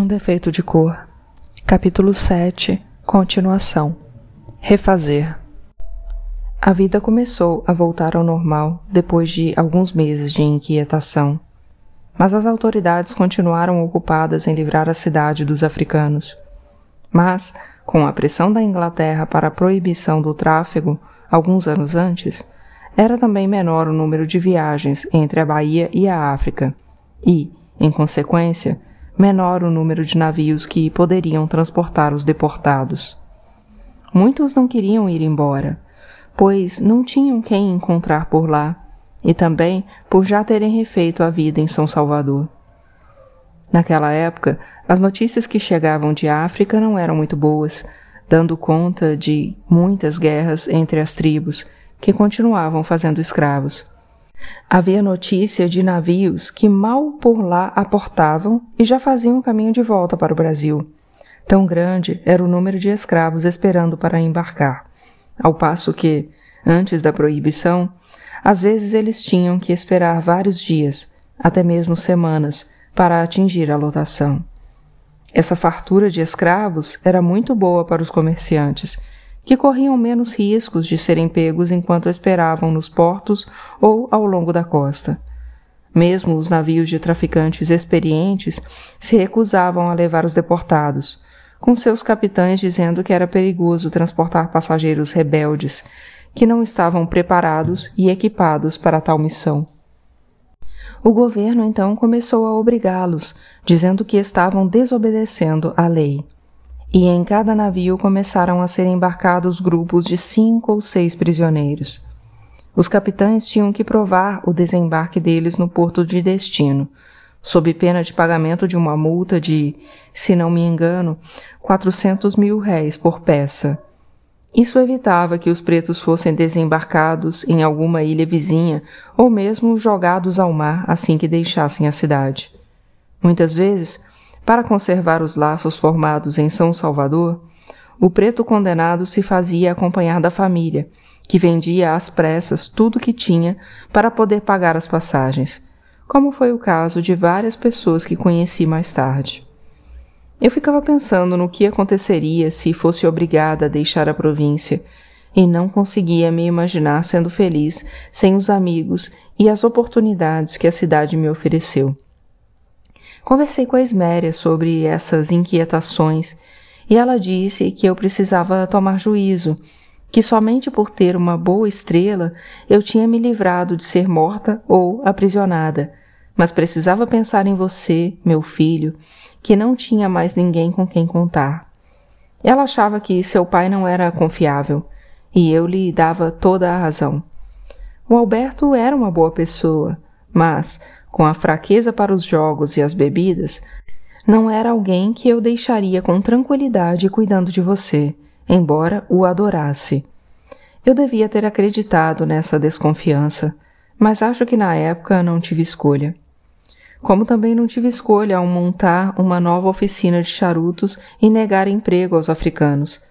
Um defeito de cor. Capítulo 7 Continuação Refazer A vida começou a voltar ao normal depois de alguns meses de inquietação. Mas as autoridades continuaram ocupadas em livrar a cidade dos africanos. Mas, com a pressão da Inglaterra para a proibição do tráfego, alguns anos antes, era também menor o número de viagens entre a Bahia e a África, e, em consequência, menor o número de navios que poderiam transportar os deportados. Muitos não queriam ir embora, pois não tinham quem encontrar por lá, e também por já terem refeito a vida em São Salvador. Naquela época, as notícias que chegavam de África não eram muito boas, dando conta de muitas guerras entre as tribos que continuavam fazendo escravos. Havia notícia de navios que mal por lá aportavam e já faziam caminho de volta para o Brasil. Tão grande era o número de escravos esperando para embarcar, ao passo que, antes da proibição, às vezes eles tinham que esperar vários dias, até mesmo semanas, para atingir a lotação. Essa fartura de escravos era muito boa para os comerciantes, que corriam menos riscos de serem pegos enquanto esperavam nos portos ou ao longo da costa. Mesmo os navios de traficantes experientes se recusavam a levar os deportados, com seus capitães dizendo que era perigoso transportar passageiros rebeldes, que não estavam preparados e equipados para tal missão. O governo então começou a obrigá-los, dizendo que estavam desobedecendo à lei e em cada navio começaram a ser embarcados grupos de cinco ou seis prisioneiros. Os capitães tinham que provar o desembarque deles no porto de destino, sob pena de pagamento de uma multa de, se não me engano, 400 mil réis por peça. Isso evitava que os pretos fossem desembarcados em alguma ilha vizinha ou mesmo jogados ao mar assim que deixassem a cidade. Muitas vezes, para conservar os laços formados em São Salvador, o preto condenado se fazia acompanhar da família, que vendia às pressas tudo que tinha para poder pagar as passagens, como foi o caso de várias pessoas que conheci mais tarde. Eu ficava pensando no que aconteceria se fosse obrigada a deixar a província, e não conseguia me imaginar sendo feliz sem os amigos e as oportunidades que a cidade me ofereceu. Conversei com a Esméria sobre essas inquietações e ela disse que eu precisava tomar juízo, que somente por ter uma boa estrela eu tinha me livrado de ser morta ou aprisionada, mas precisava pensar em você, meu filho, que não tinha mais ninguém com quem contar. Ela achava que seu pai não era confiável, e eu lhe dava toda a razão. O Alberto era uma boa pessoa, mas com a fraqueza para os jogos e as bebidas, não era alguém que eu deixaria com tranquilidade cuidando de você, embora o adorasse. Eu devia ter acreditado nessa desconfiança, mas acho que na época não tive escolha. Como também não tive escolha ao montar uma nova oficina de charutos e negar emprego aos africanos,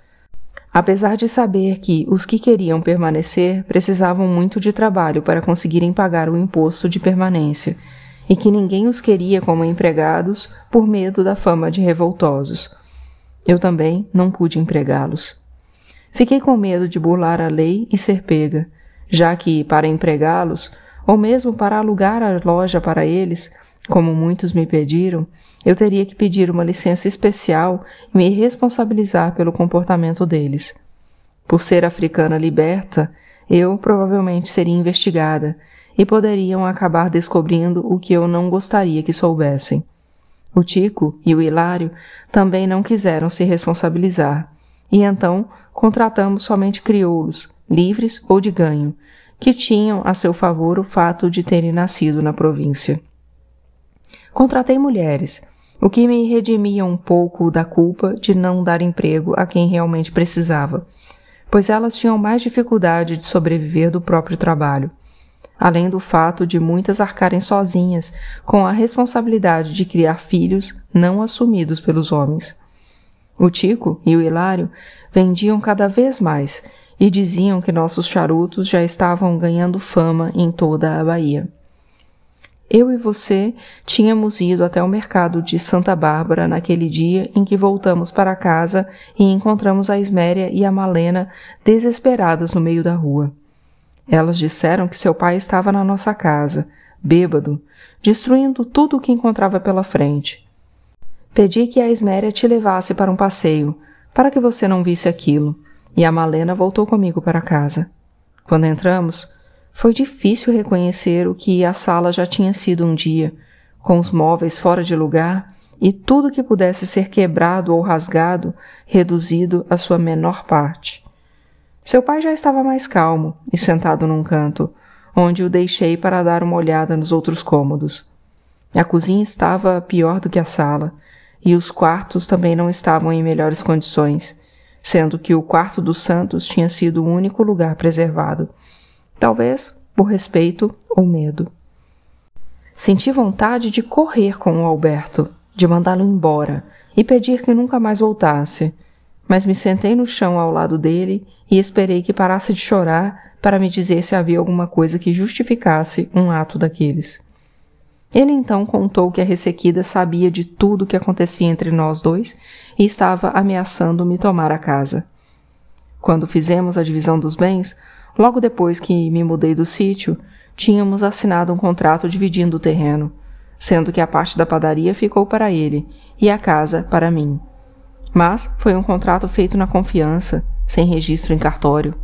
apesar de saber que os que queriam permanecer precisavam muito de trabalho para conseguirem pagar o imposto de permanência, e que ninguém os queria como empregados por medo da fama de revoltosos. Eu também não pude empregá-los. Fiquei com medo de burlar a lei e ser pega, já que, para empregá-los, ou mesmo para alugar a loja para eles, como muitos me pediram, eu teria que pedir uma licença especial e me responsabilizar pelo comportamento deles. Por ser africana liberta, eu provavelmente seria investigada e poderiam acabar descobrindo o que eu não gostaria que soubessem. O Tico e o Hilário também não quiseram se responsabilizar, e então contratamos somente crioulos, livres ou de ganho, que tinham a seu favor o fato de terem nascido na província. Contratei mulheres, o que me redimia um pouco da culpa de não dar emprego a quem realmente precisava, pois elas tinham mais dificuldade de sobreviver do próprio trabalho, além do fato de muitas arcarem sozinhas com a responsabilidade de criar filhos não assumidos pelos homens. O Tico e o Hilário vendiam cada vez mais e diziam que nossos charutos já estavam ganhando fama em toda a Bahia. Eu e você tínhamos ido até o mercado de Santa Bárbara naquele dia em que voltamos para casa e encontramos a Isméria e a Malena desesperadas no meio da rua. Elas disseram que seu pai estava na nossa casa, bêbado, destruindo tudo o que encontrava pela frente. Pedi que a Isméria te levasse para um passeio, para que você não visse aquilo, e a Malena voltou comigo para casa. Quando entramos, foi difícil reconhecer o que a sala já tinha sido um dia, com os móveis fora de lugar e tudo que pudesse ser quebrado ou rasgado reduzido à sua menor parte. Seu pai já estava mais calmo e sentado num canto, onde o deixei para dar uma olhada nos outros cômodos. A cozinha estava pior do que a sala, e os quartos também não estavam em melhores condições, sendo que o quarto dos Santos tinha sido o único lugar preservado. Talvez por respeito ou medo. Senti vontade de correr com o Alberto, de mandá-lo embora e pedir que nunca mais voltasse, mas me sentei no chão ao lado dele e esperei que parasse de chorar para me dizer se havia alguma coisa que justificasse um ato daqueles. Ele então contou que a ressequida sabia de tudo o que acontecia entre nós dois e estava ameaçando me tomar a casa. Quando fizemos a divisão dos bens, logo depois que me mudei do sítio, tínhamos assinado um contrato dividindo o terreno, sendo que a parte da padaria ficou para ele e a casa para mim. Mas foi um contrato feito na confiança, sem registro em cartório.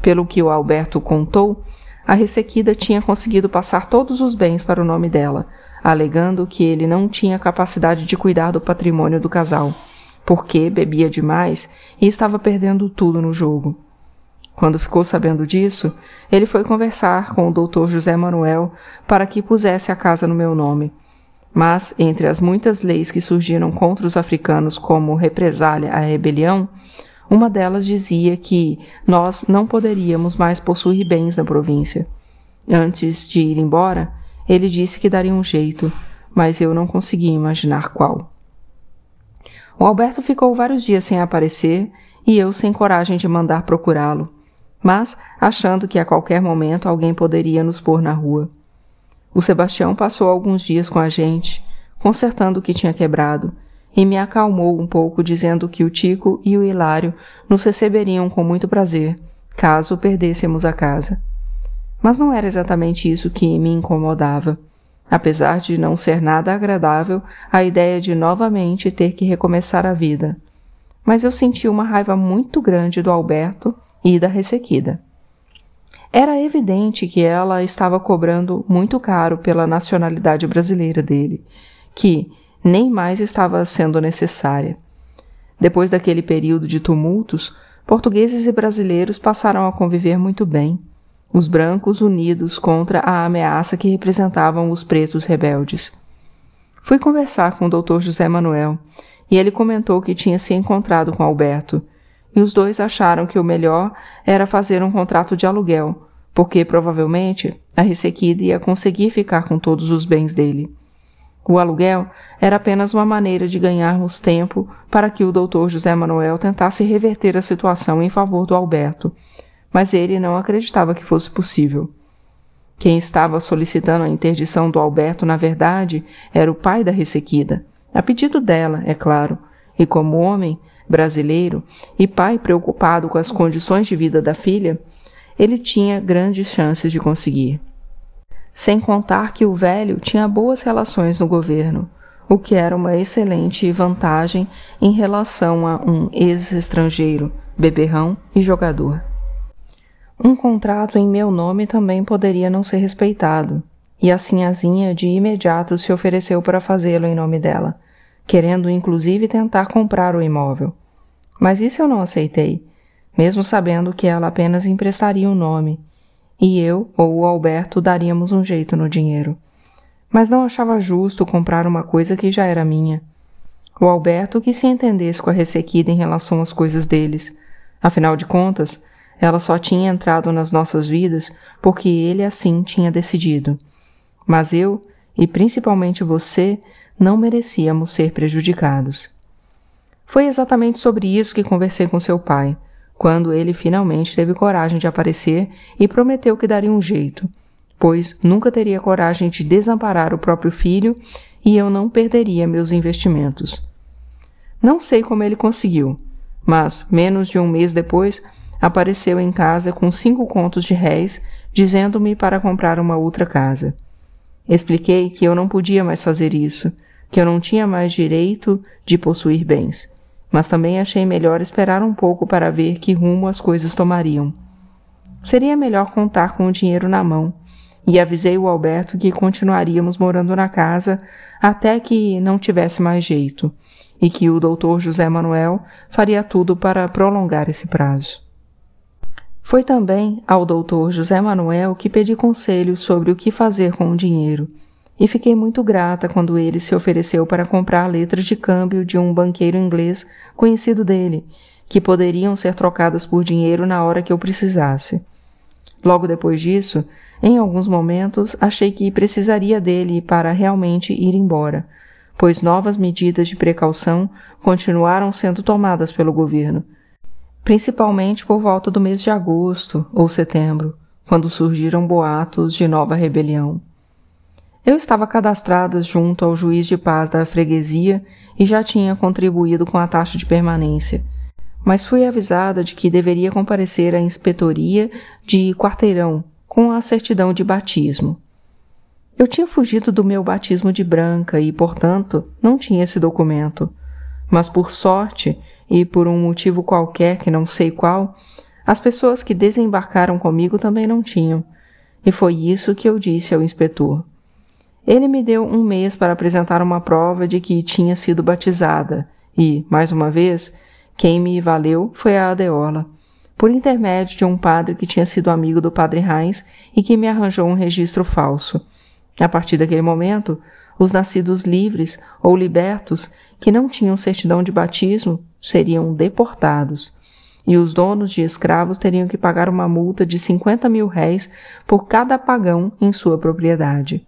Pelo que o Alberto contou, a ressequida tinha conseguido passar todos os bens para o nome dela, alegando que ele não tinha capacidade de cuidar do patrimônio do casal, porque bebia demais e estava perdendo tudo no jogo. Quando ficou sabendo disso, ele foi conversar com o doutor José Manuel para que pusesse a casa no meu nome. Mas, entre as muitas leis que surgiram contra os africanos como represália à rebelião, uma delas dizia que nós não poderíamos mais possuir bens na província. Antes de ir embora, ele disse que daria um jeito, mas eu não conseguia imaginar qual. O Alberto ficou vários dias sem aparecer e eu sem coragem de mandar procurá-lo, mas achando que a qualquer momento alguém poderia nos pôr na rua. O Sebastião passou alguns dias com a gente, consertando o que tinha quebrado, e me acalmou um pouco dizendo que o Tico e o Hilário nos receberiam com muito prazer, caso perdêssemos a casa. Mas não era exatamente isso que me incomodava. Apesar de não ser nada agradável a ideia de novamente ter que recomeçar a vida. Mas eu senti uma raiva muito grande do Alberto e da Ressequida. Era evidente que ela estava cobrando muito caro pela nacionalidade brasileira dele, que, nem mais estava sendo necessária. Depois daquele período de tumultos, portugueses e brasileiros passaram a conviver muito bem, os brancos unidos contra a ameaça que representavam os pretos rebeldes. Fui conversar com o Dr. José Manuel e ele comentou que tinha se encontrado com Alberto, e os dois acharam que o melhor era fazer um contrato de aluguel, porque provavelmente a Ressequida ia conseguir ficar com todos os bens dele. O aluguel era apenas uma maneira de ganharmos tempo para que o doutor José Manuel tentasse reverter a situação em favor do Alberto, mas ele não acreditava que fosse possível. Quem estava solicitando a interdição do Alberto, na verdade, era o pai da ressequida, a pedido dela, é claro, e como homem, brasileiro e pai preocupado com as condições de vida da filha, ele tinha grandes chances de conseguir sem contar que o velho tinha boas relações no governo, o que era uma excelente vantagem em relação a um ex-estrangeiro, beberrão e jogador. Um contrato em meu nome também poderia não ser respeitado, e a Sinhazinha de imediato se ofereceu para fazê-lo em nome dela, querendo inclusive tentar comprar o imóvel. Mas isso eu não aceitei, mesmo sabendo que ela apenas emprestaria o um nome e eu ou o Alberto daríamos um jeito no dinheiro. Mas não achava justo comprar uma coisa que já era minha. O Alberto que se entendesse com a ressequida em relação às coisas deles. Afinal de contas, ela só tinha entrado nas nossas vidas porque ele assim tinha decidido. Mas eu, e principalmente você, não merecíamos ser prejudicados. Foi exatamente sobre isso que conversei com seu pai quando ele finalmente teve coragem de aparecer e prometeu que daria um jeito, pois nunca teria coragem de desamparar o próprio filho e eu não perderia meus investimentos. Não sei como ele conseguiu, mas menos de um mês depois apareceu em casa com cinco contos de réis, dizendo-me para comprar uma outra casa. Expliquei que eu não podia mais fazer isso, que eu não tinha mais direito de possuir bens, mas também achei melhor esperar um pouco para ver que rumo as coisas tomariam. Seria melhor contar com o dinheiro na mão, e avisei o Alberto que continuaríamos morando na casa até que não tivesse mais jeito, e que o doutor José Manuel faria tudo para prolongar esse prazo. Foi também ao doutor José Manuel que pedi conselho sobre o que fazer com o dinheiro, e fiquei muito grata quando ele se ofereceu para comprar letras de câmbio de um banqueiro inglês conhecido dele, que poderiam ser trocadas por dinheiro na hora que eu precisasse. Logo depois disso, em alguns momentos, achei que precisaria dele para realmente ir embora, pois novas medidas de precaução continuaram sendo tomadas pelo governo, principalmente por volta do mês de agosto ou setembro, quando surgiram boatos de nova rebelião. Eu estava cadastrada junto ao juiz de paz da freguesia e já tinha contribuído com a taxa de permanência, mas fui avisada de que deveria comparecer à inspetoria de quarteirão com a certidão de batismo. Eu tinha fugido do meu batismo de branca e, portanto, não tinha esse documento. Mas por sorte, e por um motivo qualquer que não sei qual, as pessoas que desembarcaram comigo também não tinham. E foi isso que eu disse ao inspetor. Ele me deu um mês para apresentar uma prova de que tinha sido batizada, e, mais uma vez, quem me valeu foi a Adeola por intermédio de um padre que tinha sido amigo do padre Heinz e que me arranjou um registro falso. A partir daquele momento, os nascidos livres ou libertos que não tinham certidão de batismo seriam deportados, e os donos de escravos teriam que pagar uma multa de 50 mil réis por cada pagão em sua propriedade.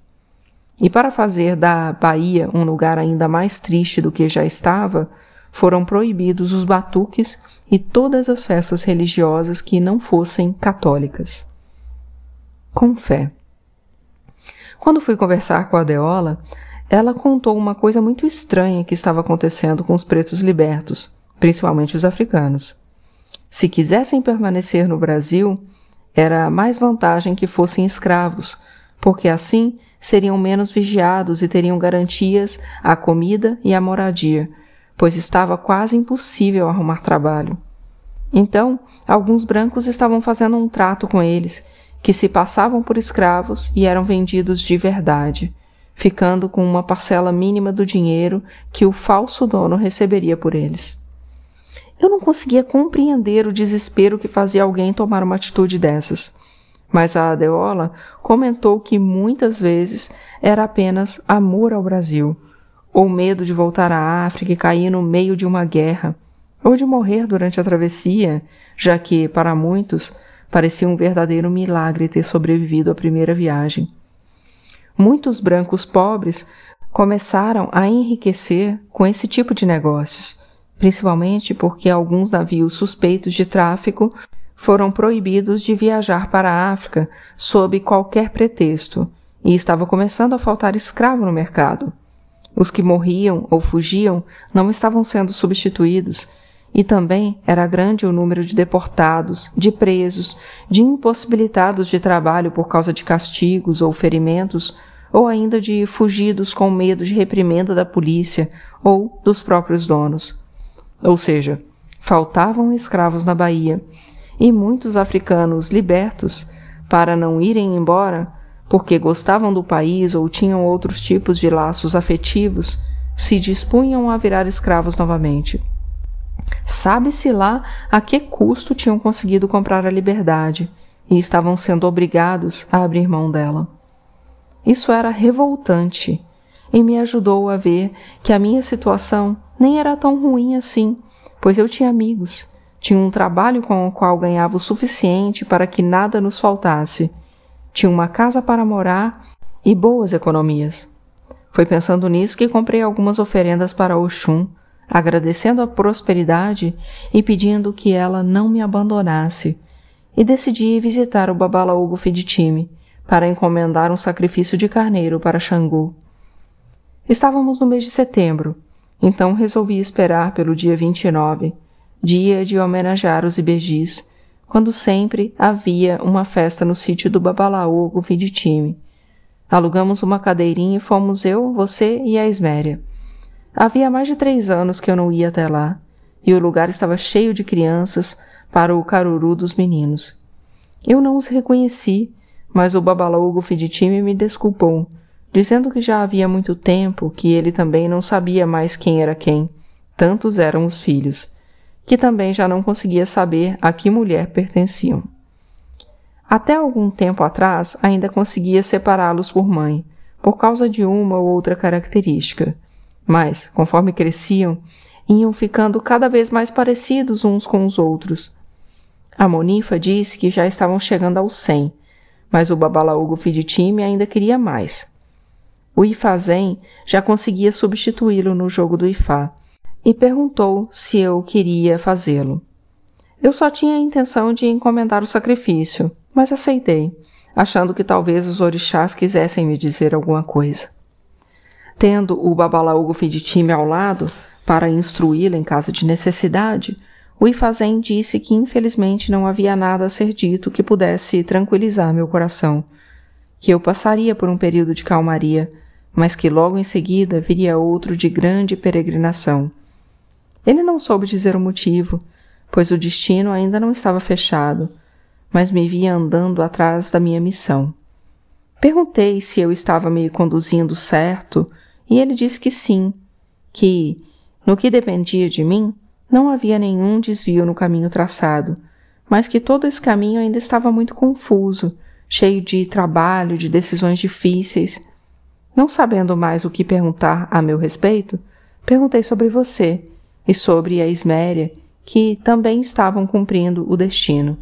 E para fazer da Bahia um lugar ainda mais triste do que já estava, foram proibidos os batuques e todas as festas religiosas que não fossem católicas. Com fé. Quando fui conversar com a Deola, ela contou uma coisa muito estranha que estava acontecendo com os pretos libertos, principalmente os africanos. Se quisessem permanecer no Brasil, era mais vantagem que fossem escravos, porque assim seriam menos vigiados e teriam garantias à comida e à moradia, pois estava quase impossível arrumar trabalho. Então, alguns brancos estavam fazendo um trato com eles, que se passavam por escravos e eram vendidos de verdade, ficando com uma parcela mínima do dinheiro que o falso dono receberia por eles. Eu não conseguia compreender o desespero que fazia alguém tomar uma atitude dessas. Mas a Adeola comentou que muitas vezes era apenas amor ao Brasil, ou medo de voltar à África e cair no meio de uma guerra, ou de morrer durante a travessia, já que, para muitos, parecia um verdadeiro milagre ter sobrevivido à primeira viagem. Muitos brancos pobres começaram a enriquecer com esse tipo de negócios, principalmente porque alguns navios suspeitos de tráfico foram proibidos de viajar para a África sob qualquer pretexto, e estava começando a faltar escravo no mercado. Os que morriam ou fugiam não estavam sendo substituídos, e também era grande o número de deportados, de presos, de impossibilitados de trabalho por causa de castigos ou ferimentos, ou ainda de fugidos com medo de reprimenda da polícia ou dos próprios donos. Ou seja, faltavam escravos na Bahia, e muitos africanos libertos, para não irem embora, porque gostavam do país ou tinham outros tipos de laços afetivos, se dispunham a virar escravos novamente. Sabe-se lá a que custo tinham conseguido comprar a liberdade e estavam sendo obrigados a abrir mão dela. Isso era revoltante e me ajudou a ver que a minha situação nem era tão ruim assim, pois eu tinha amigos, tinha um trabalho com o qual ganhava o suficiente para que nada nos faltasse tinha uma casa para morar e boas economias. Foi pensando nisso que comprei algumas oferendas para Oxum, agradecendo a prosperidade e pedindo que ela não me abandonasse, e decidi visitar o Babalaogo Feditime, para encomendar um sacrifício de carneiro para Xangô. Estávamos no mês de setembro, então resolvi esperar pelo dia 29, dia de homenagear os ibejis, quando sempre havia uma festa no sítio do Babalaô Gufiditime. Alugamos uma cadeirinha e fomos eu, você e a Esméria. Havia mais de três anos que eu não ia até lá, e o lugar estava cheio de crianças para o caruru dos meninos. Eu não os reconheci, mas o Babalaô Gufiditime me desculpou, dizendo que já havia muito tempo que ele também não sabia mais quem era quem, tantos eram os filhos, que também já não conseguia saber a que mulher pertenciam. Até algum tempo atrás ainda conseguia separá-los por mãe, por causa de uma ou outra característica, mas, conforme cresciam, iam ficando cada vez mais parecidos uns com os outros. A Monifa disse que já estavam chegando aos cem, mas o Babalaúgo Fiditime ainda queria mais. O Ifazem já conseguia substituí-lo no jogo do Ifá e perguntou se eu queria fazê-lo. Eu só tinha a intenção de encomendar o sacrifício, mas aceitei, achando que talvez os orixás quisessem me dizer alguma coisa. Tendo o Babalaúgo Fiditime ao lado, para instruí-la em caso de necessidade, o Ifazem disse que infelizmente não havia nada a ser dito que pudesse tranquilizar meu coração, que eu passaria por um período de calmaria, mas que logo em seguida viria outro de grande peregrinação. Ele não soube dizer o motivo, pois o destino ainda não estava fechado, mas me via andando atrás da minha missão. Perguntei se eu estava me conduzindo certo, e ele disse que sim, que, no que dependia de mim, não havia nenhum desvio no caminho traçado, mas que todo esse caminho ainda estava muito confuso, cheio de trabalho, de decisões difíceis, não sabendo mais o que perguntar a meu respeito, perguntei sobre você e sobre a Isméria, que também estavam cumprindo o destino,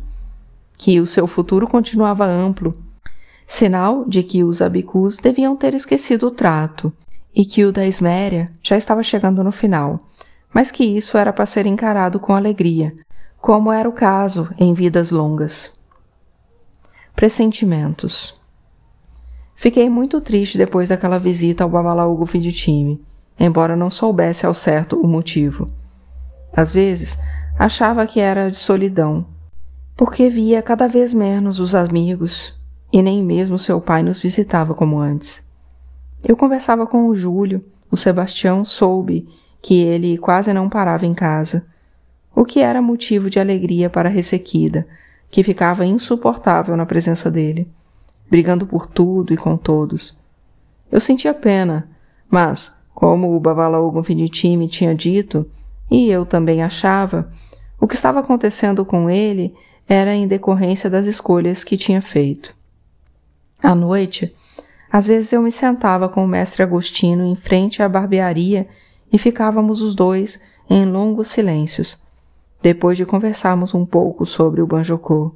que o seu futuro continuava amplo, sinal de que os abicus deviam ter esquecido o trato e que o da Isméria já estava chegando no final, mas que isso era para ser encarado com alegria, como era o caso em vidas longas. Pressentimentos Fiquei muito triste depois daquela visita ao Babalaúgo Fiditime, embora não soubesse ao certo o motivo. Às vezes, achava que era de solidão, porque via cada vez menos os amigos e nem mesmo seu pai nos visitava como antes. Eu conversava com o Júlio, o Sebastião soube que ele quase não parava em casa, o que era motivo de alegria para a ressequida, que ficava insuportável na presença dele brigando por tudo e com todos. Eu sentia pena, mas, como o Babalaú Gonfinitime tinha dito, e eu também achava, o que estava acontecendo com ele era em decorrência das escolhas que tinha feito. À noite, às vezes eu me sentava com o mestre Agostinho em frente à barbearia e ficávamos os dois em longos silêncios, depois de conversarmos um pouco sobre o banjocô.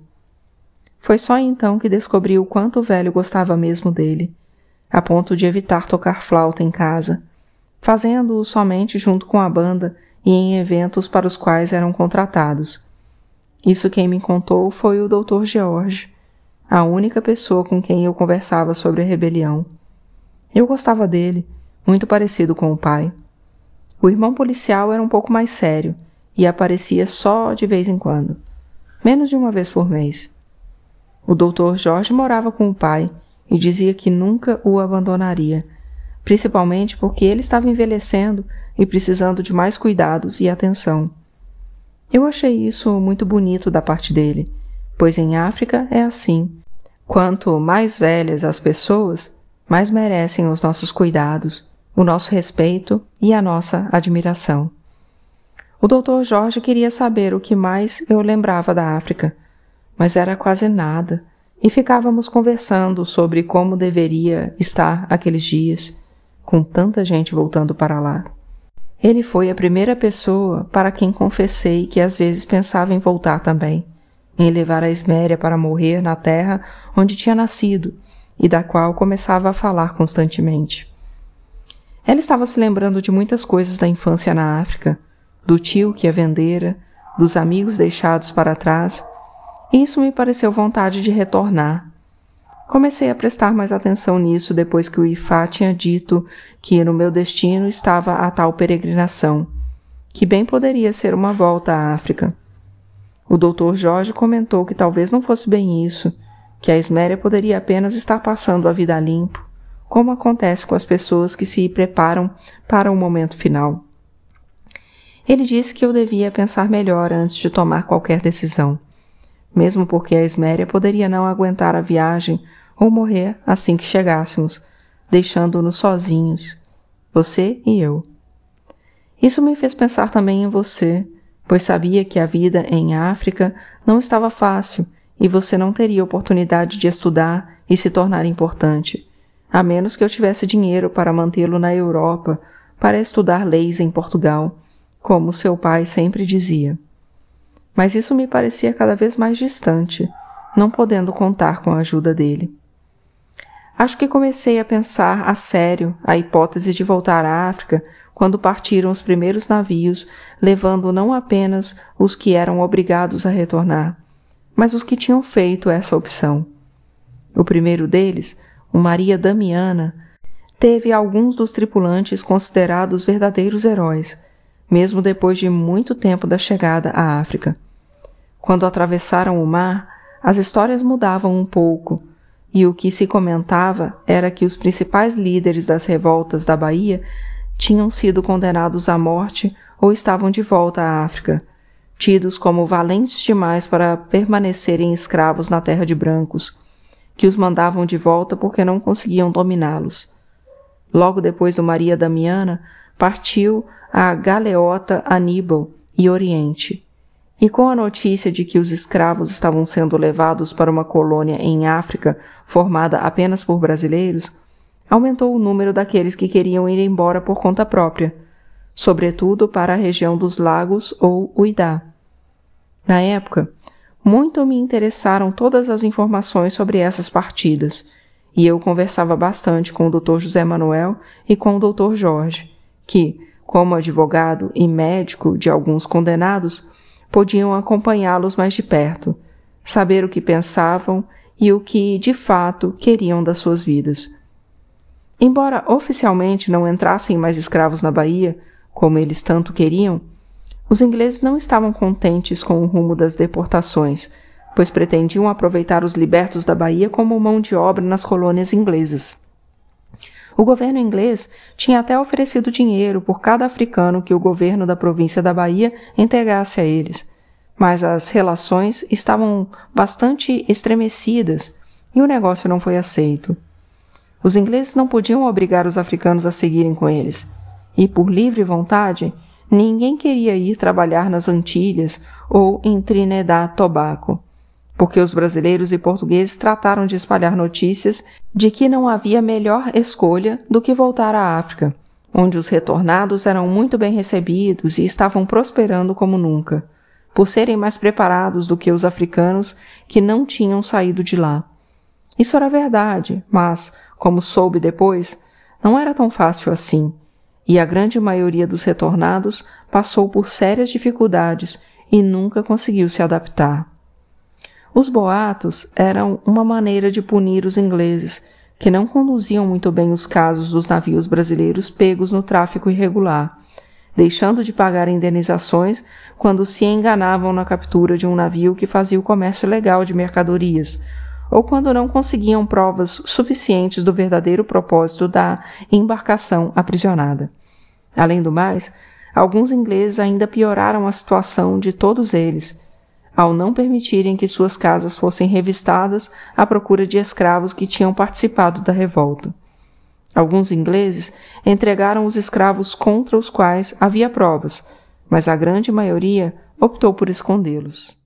Foi só então que descobri o quanto o velho gostava mesmo dele, a ponto de evitar tocar flauta em casa, fazendo-o somente junto com a banda e em eventos para os quais eram contratados. Isso quem me contou foi o Dr. George, a única pessoa com quem eu conversava sobre a rebelião. Eu gostava dele, muito parecido com o pai. O irmão policial era um pouco mais sério e aparecia só de vez em quando, menos de uma vez por mês. O doutor Jorge morava com o pai e dizia que nunca o abandonaria, principalmente porque ele estava envelhecendo e precisando de mais cuidados e atenção. Eu achei isso muito bonito da parte dele, pois em África é assim. Quanto mais velhas as pessoas, mais merecem os nossos cuidados, o nosso respeito e a nossa admiração. O doutor Jorge queria saber o que mais eu lembrava da África mas era quase nada, e ficávamos conversando sobre como deveria estar aqueles dias, com tanta gente voltando para lá. Ele foi a primeira pessoa para quem confessei que às vezes pensava em voltar também, em levar a Esméria para morrer na terra onde tinha nascido e da qual começava a falar constantemente. Ela estava se lembrando de muitas coisas da infância na África, do tio que a vendera, dos amigos deixados para trás isso me pareceu vontade de retornar. Comecei a prestar mais atenção nisso depois que o Ifá tinha dito que no meu destino estava a tal peregrinação, que bem poderia ser uma volta à África. O doutor Jorge comentou que talvez não fosse bem isso, que a Esméria poderia apenas estar passando a vida limpo, como acontece com as pessoas que se preparam para o momento final. Ele disse que eu devia pensar melhor antes de tomar qualquer decisão, mesmo porque a Esméria poderia não aguentar a viagem ou morrer assim que chegássemos, deixando-nos sozinhos, você e eu. Isso me fez pensar também em você, pois sabia que a vida em África não estava fácil e você não teria oportunidade de estudar e se tornar importante, a menos que eu tivesse dinheiro para mantê-lo na Europa para estudar leis em Portugal, como seu pai sempre dizia. Mas isso me parecia cada vez mais distante, não podendo contar com a ajuda dele. Acho que comecei a pensar a sério a hipótese de voltar à África quando partiram os primeiros navios, levando não apenas os que eram obrigados a retornar, mas os que tinham feito essa opção. O primeiro deles, o Maria Damiana, teve alguns dos tripulantes considerados verdadeiros heróis, mesmo depois de muito tempo da chegada à África. Quando atravessaram o mar, as histórias mudavam um pouco e o que se comentava era que os principais líderes das revoltas da Bahia tinham sido condenados à morte ou estavam de volta à África, tidos como valentes demais para permanecerem escravos na terra de brancos, que os mandavam de volta porque não conseguiam dominá-los. Logo depois do Maria Damiana, partiu a galeota Aníbal e Oriente, e com a notícia de que os escravos estavam sendo levados para uma colônia em África formada apenas por brasileiros, aumentou o número daqueles que queriam ir embora por conta própria, sobretudo para a região dos lagos ou Uidá. Na época, muito me interessaram todas as informações sobre essas partidas, e eu conversava bastante com o Dr. José Manuel e com o Dr. Jorge, que, como advogado e médico de alguns condenados, podiam acompanhá-los mais de perto, saber o que pensavam e o que, de fato, queriam das suas vidas. Embora oficialmente não entrassem mais escravos na Bahia, como eles tanto queriam, os ingleses não estavam contentes com o rumo das deportações, pois pretendiam aproveitar os libertos da Bahia como mão de obra nas colônias inglesas. O governo inglês tinha até oferecido dinheiro por cada africano que o governo da província da Bahia entregasse a eles, mas as relações estavam bastante estremecidas e o negócio não foi aceito. Os ingleses não podiam obrigar os africanos a seguirem com eles, e por livre vontade, ninguém queria ir trabalhar nas Antilhas ou em Trinidad Tobago porque os brasileiros e portugueses trataram de espalhar notícias de que não havia melhor escolha do que voltar à África, onde os retornados eram muito bem recebidos e estavam prosperando como nunca, por serem mais preparados do que os africanos que não tinham saído de lá. Isso era verdade, mas, como soube depois, não era tão fácil assim, e a grande maioria dos retornados passou por sérias dificuldades e nunca conseguiu se adaptar. Os boatos eram uma maneira de punir os ingleses, que não conduziam muito bem os casos dos navios brasileiros pegos no tráfico irregular, deixando de pagar indenizações quando se enganavam na captura de um navio que fazia o comércio legal de mercadorias, ou quando não conseguiam provas suficientes do verdadeiro propósito da embarcação aprisionada. Além do mais, alguns ingleses ainda pioraram a situação de todos eles, ao não permitirem que suas casas fossem revistadas à procura de escravos que tinham participado da revolta. Alguns ingleses entregaram os escravos contra os quais havia provas, mas a grande maioria optou por escondê-los.